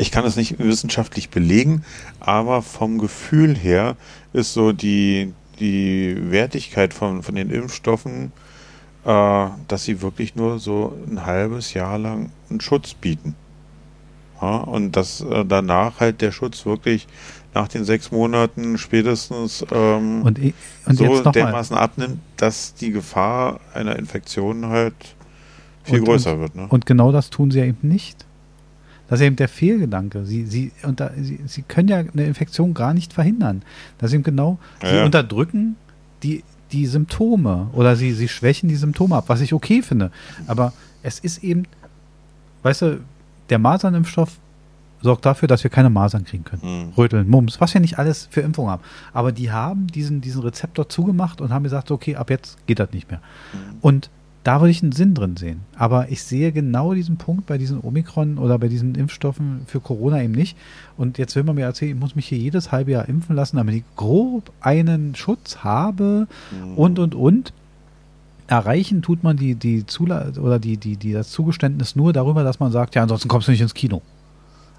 ich kann es nicht wissenschaftlich belegen, aber vom Gefühl her ist so die, die Wertigkeit von, von den Impfstoffen, äh, dass sie wirklich nur so ein halbes Jahr lang einen Schutz bieten. Ja, und dass äh, danach halt der Schutz wirklich nach den sechs Monaten spätestens ähm, und, und so dermaßen mal. abnimmt, dass die Gefahr einer Infektion halt viel und, größer und, wird. Ne? Und genau das tun sie ja eben nicht. Das ist eben der Fehlgedanke. Sie, sie, unter, sie, sie können ja eine Infektion gar nicht verhindern. Das ist eben genau, ja, sie unterdrücken die, die Symptome oder sie, sie schwächen die Symptome ab, was ich okay finde. Aber es ist eben, weißt du, der Masernimpfstoff sorgt dafür, dass wir keine Masern kriegen können. Mhm. Röteln, Mumps, was wir nicht alles für Impfungen haben. Aber die haben diesen, diesen Rezeptor zugemacht und haben gesagt, okay, ab jetzt geht das nicht mehr. Mhm. Und da würde ich einen Sinn drin sehen. Aber ich sehe genau diesen Punkt bei diesen Omikron oder bei diesen Impfstoffen für Corona eben nicht. Und jetzt will man mir erzählen, ich muss mich hier jedes halbe Jahr impfen lassen, damit ich grob einen Schutz habe mhm. und, und, und. Erreichen tut man die, die Zula oder die, die, die, das Zugeständnis nur darüber, dass man sagt, ja, ansonsten kommst du nicht ins Kino.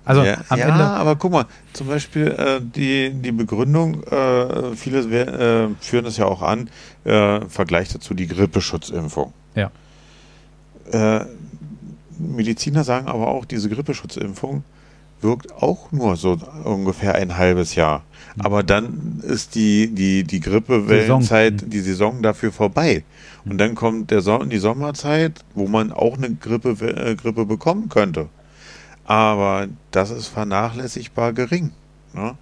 Also ja, am ja, Ende. aber guck mal, zum Beispiel äh, die, die Begründung, äh, viele äh, führen es ja auch an, äh, Vergleich dazu die Grippeschutzimpfung. Ja. Äh, Mediziner sagen aber auch, diese Grippeschutzimpfung wirkt auch nur so ungefähr ein halbes Jahr. Mhm. Aber dann ist die, die, die Grippewellenzeit, Saison. die Saison dafür vorbei. Und dann kommt der so die Sommerzeit, wo man auch eine Grippe, äh, Grippe bekommen könnte. Aber das ist vernachlässigbar gering. Ne?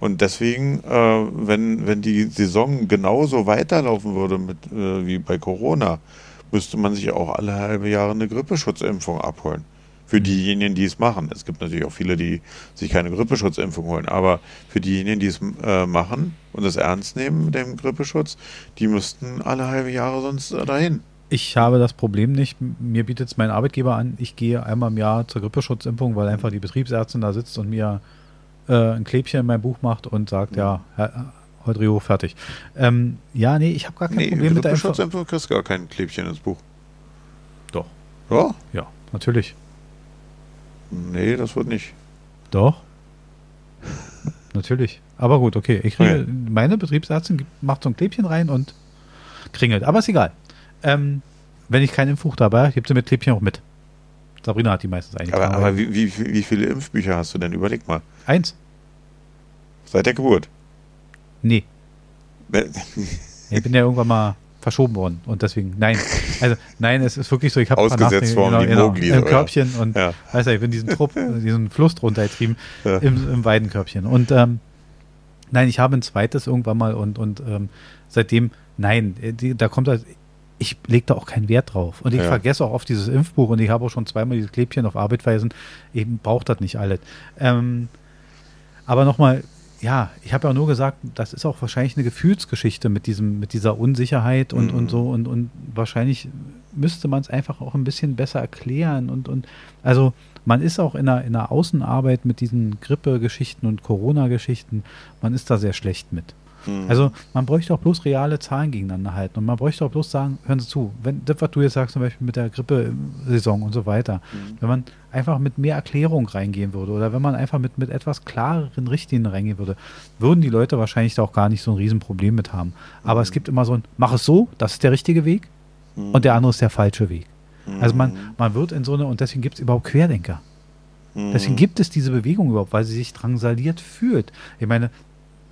Und deswegen, äh, wenn, wenn die Saison genauso weiterlaufen würde mit, äh, wie bei Corona, müsste man sich auch alle halbe Jahre eine Grippeschutzimpfung abholen. Für diejenigen, die es machen. Es gibt natürlich auch viele, die sich keine Grippeschutzimpfung holen. Aber für diejenigen, die es äh, machen und es ernst nehmen mit dem Grippeschutz, die müssten alle halbe Jahre sonst äh, dahin. Ich habe das Problem nicht. Mir bietet es mein Arbeitgeber an, ich gehe einmal im Jahr zur Grippeschutzimpfung, weil einfach die Betriebsärztin da sitzt und mir äh, ein Klebchen in mein Buch macht und sagt, mhm. ja, heute Rio, fertig. Ähm, ja, nee, ich habe gar kein nee, Problem mit der Impfung. Grippeschutzimpfung kriegst gar kein Klebchen ins Buch. Doch. Ja? Ja, natürlich. Nee, das wird nicht. Doch. natürlich. Aber gut, okay. Ich kriege, okay. meine Betriebsärztin macht so ein Klebchen rein und kringelt. Aber ist egal. Ähm, wenn ich kein Impfbuch dabei habe, gibt sie mit Klebchen auch mit. Sabrina hat die meistens eigentlich. Aber, aber wie, wie, wie, viele Impfbücher hast du denn? Überleg mal. Eins. Seit der Geburt? Nee. ich bin ja irgendwann mal verschoben worden und deswegen, nein. Also, nein, es ist wirklich so, ich habe Ausgesetzt worden, genau, genau, im Körbchen und, ja. weißt du, ich bin diesen Trupp, diesen Fluss drunter getrieben ja. im, im Weidenkörbchen. Und, ähm, nein, ich habe ein zweites irgendwann mal und, und ähm, seitdem, nein, die, da kommt halt, ich lege da auch keinen Wert drauf. Und ich ja. vergesse auch oft dieses Impfbuch und ich habe auch schon zweimal dieses Klebchen auf Arbeit vergessen. Eben braucht das nicht alles. Ähm, aber nochmal, ja, ich habe ja nur gesagt, das ist auch wahrscheinlich eine Gefühlsgeschichte mit diesem, mit dieser Unsicherheit und, mhm. und so und, und wahrscheinlich müsste man es einfach auch ein bisschen besser erklären und, und also man ist auch in einer, in einer Außenarbeit mit diesen Grippe-Geschichten und Corona-Geschichten, man ist da sehr schlecht mit. Mhm. Also man bräuchte auch bloß reale Zahlen gegeneinander halten und man bräuchte auch bloß sagen, hören Sie zu, wenn das, was du jetzt sagst, zum Beispiel mit der Grippesaison und so weiter, mhm. wenn man einfach mit mehr Erklärung reingehen würde oder wenn man einfach mit, mit etwas klareren Richtlinien reingehen würde, würden die Leute wahrscheinlich da auch gar nicht so ein Riesenproblem mit haben. Aber mhm. es gibt immer so ein, mach es so, das ist der richtige Weg mhm. und der andere ist der falsche Weg. Also man, mhm. man wird in so eine, und deswegen gibt es überhaupt Querdenker. Deswegen gibt es diese Bewegung überhaupt, weil sie sich drangsaliert fühlt. Ich meine,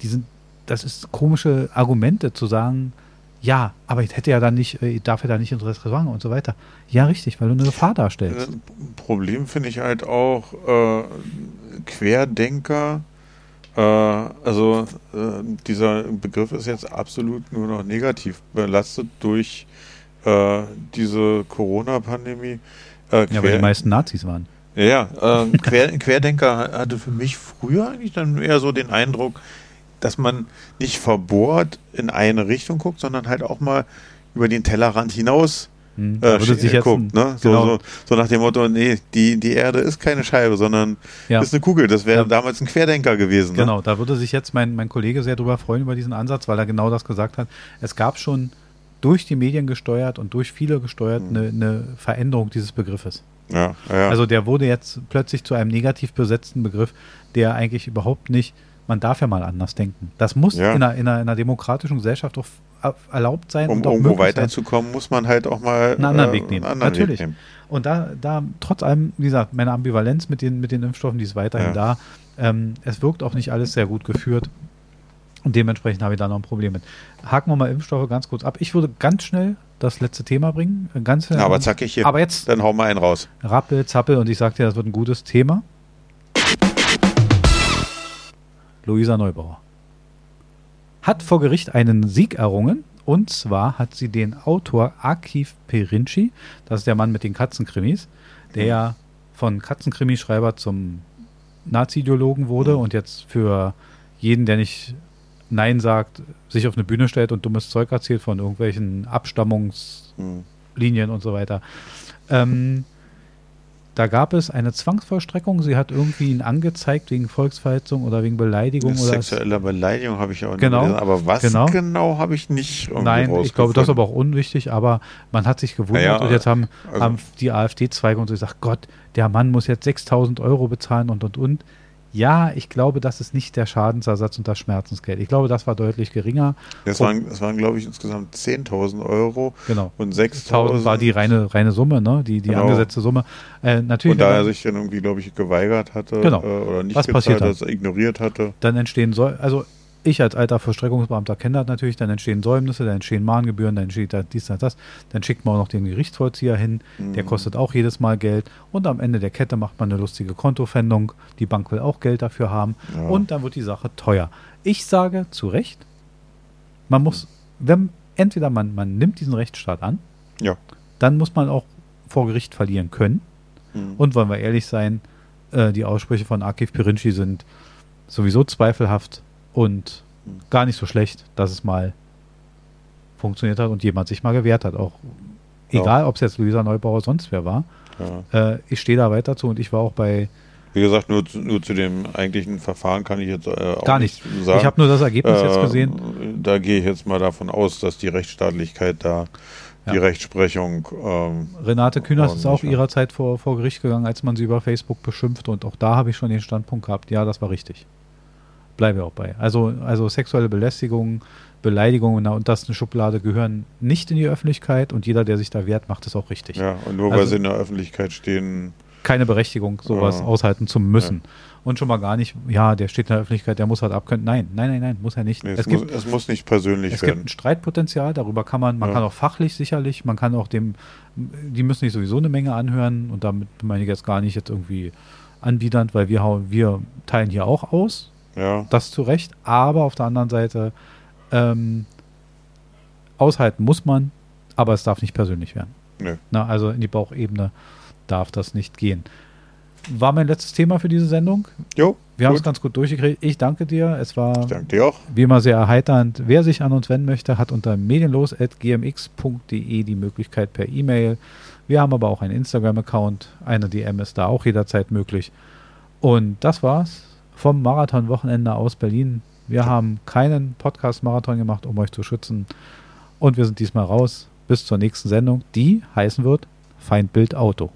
die sind das ist komische Argumente zu sagen, ja, aber ich hätte ja dann nicht, ich darf ja da nicht ins Restaurant und so weiter. Ja, richtig, weil du eine Gefahr darstellst. Äh, Problem finde ich halt auch äh, Querdenker. Äh, also äh, dieser Begriff ist jetzt absolut nur noch negativ belastet durch äh, diese Corona-Pandemie. Äh, ja, weil die meisten Nazis waren. Ja, Quer, Querdenker hatte für mich früher eigentlich dann eher so den Eindruck, dass man nicht verbohrt in eine Richtung guckt, sondern halt auch mal über den Tellerrand hinaus hm, äh, sich guckt. Ne? So, genau. so, so, nach dem Motto, nee, die, die Erde ist keine Scheibe, sondern ja. ist eine Kugel. Das wäre ja. damals ein Querdenker gewesen. Ne? Genau, da würde sich jetzt mein, mein Kollege sehr drüber freuen über diesen Ansatz, weil er genau das gesagt hat. Es gab schon durch die Medien gesteuert und durch viele gesteuert hm. eine, eine Veränderung dieses Begriffes. Ja, ja. Also der wurde jetzt plötzlich zu einem negativ besetzten Begriff, der eigentlich überhaupt nicht, man darf ja mal anders denken. Das muss Ja. in, einer, in, einer, in einer demokratischen Gesellschaft auch f- erlaubt sein. Um und auch irgendwo weiterzukommen, muss man halt auch mal einen anderen äh, Weg nehmen. anderen Natürlich. Weg nehmen. Und da, da, trotz allem, wie gesagt, meine Ambivalenz mit den, mit den Impfstoffen, die ist weiterhin Ja. da. Ähm, es wirkt auch nicht alles sehr gut geführt. Und dementsprechend habe ich da noch ein Problem mit. Haken wir mal Impfstoffe ganz kurz ab. Ich würde ganz schnell das letzte Thema bringen. Ganz schnell. Ja, aber zackig hier. Aber jetzt Dann hau mal einen raus. Rappel, Zappel und ich sag dir, das wird ein gutes Thema. Luisa Neubauer hat vor Gericht einen Sieg errungen. Und zwar hat sie den Autor Akif Perinci, das ist der Mann mit den Katzenkrimis, der von Katzenkrimischreiber zum Nazi-Ideologen wurde Mhm. und jetzt für jeden, der nicht Nein sagt, sich auf eine Bühne stellt und dummes Zeug erzählt von irgendwelchen Abstammungs- Hm. Und so weiter. Ähm, da gab es eine Zwangsvollstreckung. Sie hat irgendwie ihn angezeigt wegen Volksverhetzung oder wegen Beleidigung oder Sexuelle Beleidigung habe ich auch nicht Genau, gelesen, aber was genau. genau, habe ich nicht irgendwie Nein, ich glaube, das ist aber auch unwichtig, aber man hat sich gewundert Ja, und jetzt haben, also- haben die AfD-Zweige und so gesagt, Gott, der Mann muss jetzt 6000 Euro bezahlen und und und. Ja, ich glaube, das ist nicht der Schadensersatz und das Schmerzensgeld. Ich glaube, das war deutlich geringer. Das waren, das waren glaube ich, insgesamt 10.000 Euro Genau. und 1000 6.000. war die reine, reine Summe, ne? die, die Genau. angesetzte Summe. Äh, natürlich, Und da er sich dann irgendwie, glaube ich, geweigert hatte Genau. äh, oder nicht Was passiert gezahlt hat, ignoriert hatte. dann entstehen soll, also ich als alter Vollstreckungsbeamter kenne das natürlich, dann entstehen Säumnisse, dann entstehen Mahngebühren, dann entsteht da dies, das, das, dann schickt man auch noch den Gerichtsvollzieher hin, der Mhm. kostet auch jedes Mal Geld und am Ende der Kette macht man eine lustige Kontofendung, die Bank will auch Geld dafür haben Ja. und dann wird die Sache teuer. Ich sage zu Recht, man muss, wenn, entweder man, man nimmt diesen Rechtsstaat an, Ja. dann muss man auch vor Gericht verlieren können Mhm. und wollen wir ehrlich sein, äh, die Aussprüche von Akif Pirinci sind sowieso zweifelhaft und gar nicht so schlecht, dass es mal funktioniert hat und jemand sich mal gewehrt hat. Auch Ja. egal, ob es jetzt Luisa Neubauer sonst wer war. ja. Äh, ich stehe da weiter zu und ich war auch bei Wie gesagt, nur zu, nur zu dem eigentlichen Verfahren kann ich jetzt äh, auch gar nicht. sagen. Ich habe nur das Ergebnis jetzt Äh, gesehen. Da gehe ich jetzt mal davon aus, dass die Rechtsstaatlichkeit da, die Ja. Rechtsprechung, ähm, Renate Künast ist auch ihrer Zeit vor, vor Gericht gegangen, als man sie über Facebook beschimpfte und auch da habe ich schon den Standpunkt gehabt, ja, das war richtig. Bleibe auch bei. Also, also sexuelle Belästigung, Beleidigung in der untersten Schublade gehören nicht in die Öffentlichkeit und jeder, der sich da wehrt, macht es auch richtig. ja, und nur weil Also- sie in der Öffentlichkeit stehen, Keine Berechtigung, sowas Ja. aushalten zu müssen. Und schon mal gar nicht, ja, der steht in der Öffentlichkeit, der muss halt abkönnen. Nein, nein, nein, nein, muss er nicht. nee, es, es muss, gibt, es muss nicht persönlich es gibt werden. ein Streitpotenzial, darüber kann man, man Ja. kann auch fachlich sicherlich, man kann auch dem, die müssen sich sowieso eine Menge anhören und damit meine ich jetzt gar nicht jetzt irgendwie anbiedernd, weil wir, wir teilen hier auch aus, Ja, das zu Recht, aber auf der anderen Seite ähm, aushalten muss man, aber es darf nicht persönlich werden. nö. Na, also in die Bauchebene darf das nicht gehen. War mein letztes Thema für diese Sendung. Jo, Wir haben es ganz gut durchgekriegt. Ich danke dir. Es war dir auch. wie immer sehr erheiternd. Wer sich an uns wenden möchte, hat unter medienlos.gmx.de die Möglichkeit per E-Mail. Wir haben aber auch einen Instagram-Account. Eine DM ist da auch jederzeit möglich. Und das war's vom Marathon-Wochenende aus Berlin. Wir haben keinen Podcast-Marathon gemacht, um euch zu schützen. Und wir sind diesmal raus. Bis zur nächsten Sendung, die heißen wird Feindbild Auto.